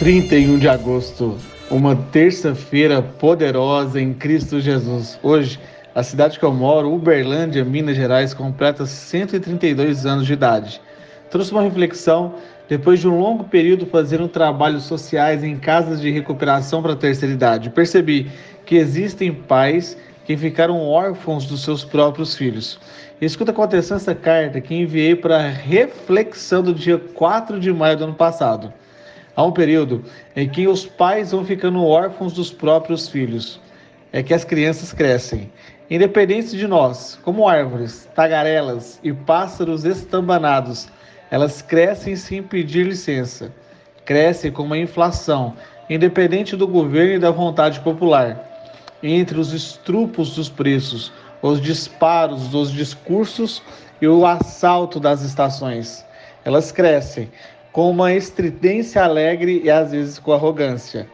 31 de agosto, uma terça-feira poderosa em Cristo Jesus. Hoje, a cidade que eu moro, Uberlândia, Minas Gerais, completa 132 anos de idade. Trouxe uma reflexão depois de um longo período fazendo trabalhos sociais em casas de recuperação para a terceira idade. Percebi que existem pais que ficaram órfãos dos seus próprios filhos. Escuta com atenção essa carta que enviei para reflexão do dia 4 de maio do ano passado. Há um período em que os pais vão ficando órfãos dos próprios filhos. É que as crianças crescem. Independente de nós, como árvores, tagarelas e pássaros estambanados, elas crescem sem pedir licença. Crescem com uma inflação, independente do governo e da vontade popular. Entre os estrupos dos preços, os disparos dos discursos e o assalto das estações. Elas crescem com uma estridência alegre e às vezes com arrogância.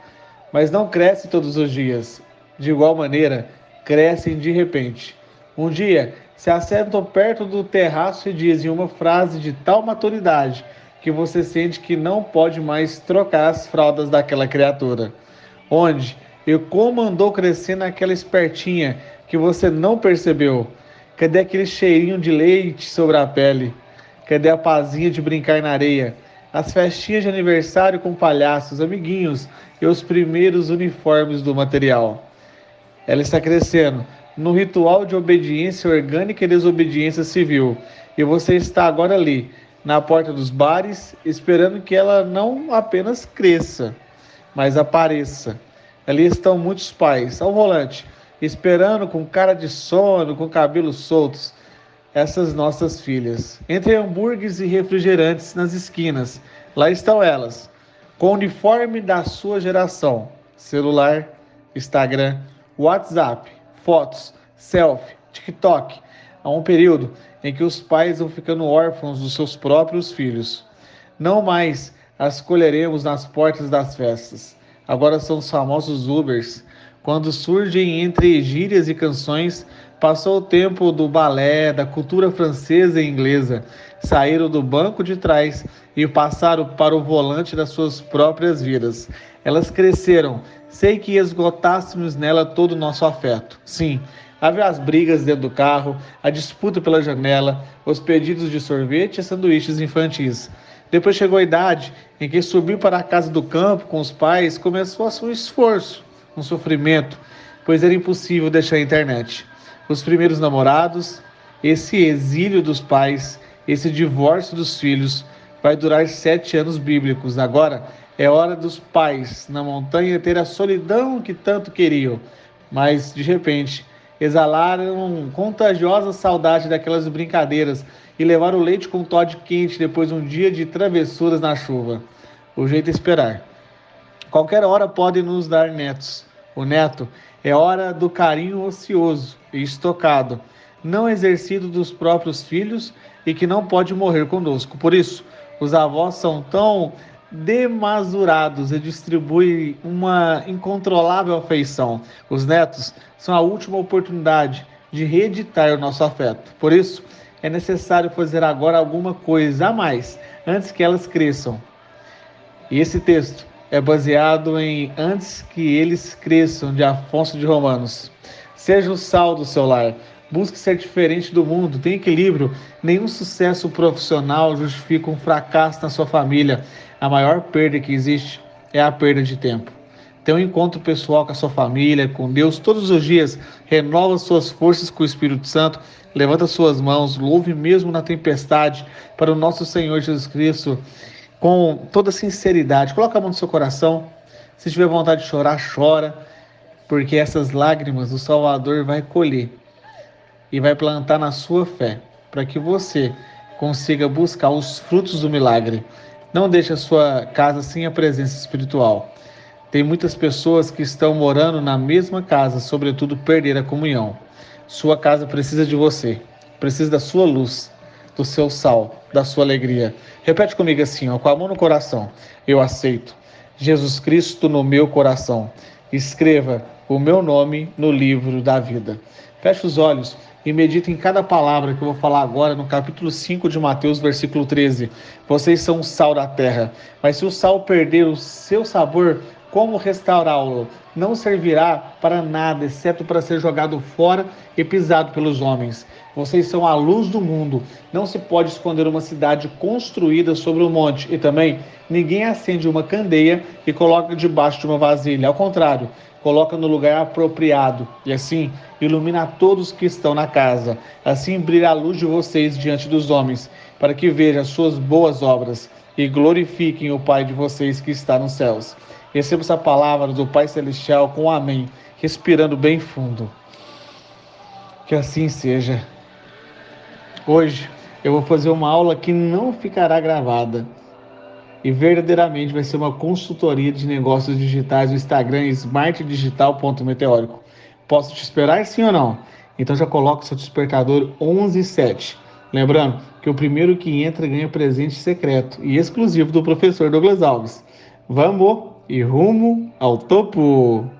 Mas não cresce todos os dias. De igual maneira, crescem de repente. Um dia, se assentam perto do terraço e dizem uma frase de tal maturidade que você sente que não pode mais trocar as fraldas daquela criatura. Onde e como andou crescendo aquela espertinha que você não percebeu? Cadê aquele cheirinho de leite sobre a pele? Cadê a pazinha de brincar na areia? As festinhas de aniversário com palhaços, amiguinhos e os primeiros uniformes do material. Ela está crescendo no ritual de obediência orgânica e desobediência civil, e você está agora ali, na porta dos bares, esperando que ela não apenas cresça, mas apareça. Ali estão muitos pais ao volante, esperando com cara de sono, com cabelos soltos, essas nossas filhas. Entre hambúrgueres e refrigerantes nas esquinas, lá estão elas, com o uniforme da sua geração: celular, Instagram, WhatsApp, fotos, selfie, TikTok. Há um período em que os pais vão ficando órfãos dos seus próprios filhos. Não mais as colheremos nas portas das festas. Agora são os famosos Ubers, quando surgem entre gírias e canções Passou o tempo do balé, da cultura francesa e inglesa. Saíram do banco de trás e passaram para o volante das suas próprias vidas. Elas cresceram. Sei que esgotássemos nela todo o nosso afeto. Sim, havia as brigas dentro do carro, a disputa pela janela, os pedidos de sorvete e sanduíches infantis. Depois chegou a idade em que subir para a casa do campo com os pais começou a ser um esforço, um sofrimento, pois era impossível deixar a internet os primeiros namorados, esse exílio dos pais, esse divórcio dos filhos, vai durar sete anos bíblicos. Agora é hora dos pais na montanha ter a solidão que tanto queriam, mas de repente exalaram contagiosa saudade daquelas brincadeiras e levaram o leite com Todd quente depois de um dia de travessuras na chuva. O jeito é esperar. Qualquer hora pode nos dar netos. O neto é hora do carinho ocioso e estocado, não exercido dos próprios filhos e que não pode morrer conosco. Por isso, os avós são tão demasurados e distribuem uma incontrolável afeição. Os netos são a última oportunidade de reeditar o nosso afeto. Por isso, é necessário fazer agora alguma coisa a mais antes que elas cresçam. E esse texto é baseado em Antes que eles cresçam, de Afonso de Romanos. Seja o sal do seu lar. Busque ser diferente do mundo, tenha equilíbrio. Nenhum sucesso profissional justifica um fracasso na sua família. A maior perda que existe é a perda de tempo. Tenha um encontro pessoal com a sua família, com Deus todos os dias. Renova suas forças com o Espírito Santo. Levanta suas mãos, louve mesmo na tempestade para o nosso Senhor Jesus Cristo com toda sinceridade. Coloca a mão no seu coração. Se tiver vontade de chorar, chora, porque essas lágrimas o Salvador vai colher e vai plantar na sua fé, para que você consiga buscar os frutos do milagre. Não deixe a sua casa sem a presença espiritual. Tem muitas pessoas que estão morando na mesma casa, sobretudo perder a comunhão. Sua casa precisa de você, precisa da sua luz, do seu sal, da sua alegria. Repete comigo assim, ó, com a mão no coração. Eu aceito Jesus Cristo no meu coração. Escreva o meu nome no livro da vida. Feche os olhos e medita em cada palavra que eu vou falar agora no capítulo 5 de Mateus, versículo 13. Vocês são o sal da terra, mas se o sal perder o seu sabor, como restaurá-lo? Não servirá para nada, exceto para ser jogado fora e pisado pelos homens. Vocês são a luz do mundo. Não se pode esconder uma cidade construída sobre um monte. E também, ninguém acende uma candeia e coloca debaixo de uma vasilha. Ao contrário, coloca no lugar apropriado e assim ilumina todos que estão na casa. Assim brilha a luz de vocês diante dos homens, para que vejam as suas boas obras e glorifiquem o Pai de vocês que está nos céus. Receba essa palavra do Pai Celestial com amém, respirando bem fundo. Que assim seja. Hoje eu vou fazer uma aula que não ficará gravada e verdadeiramente vai ser uma consultoria de negócios digitais no Instagram smartdigital.meteórico. Posso te esperar sim ou não? Então já coloca seu despertador 117. Lembrando que o primeiro que entra ganha presente secreto e exclusivo do professor Douglas Alves. Vamos e rumo ao topo!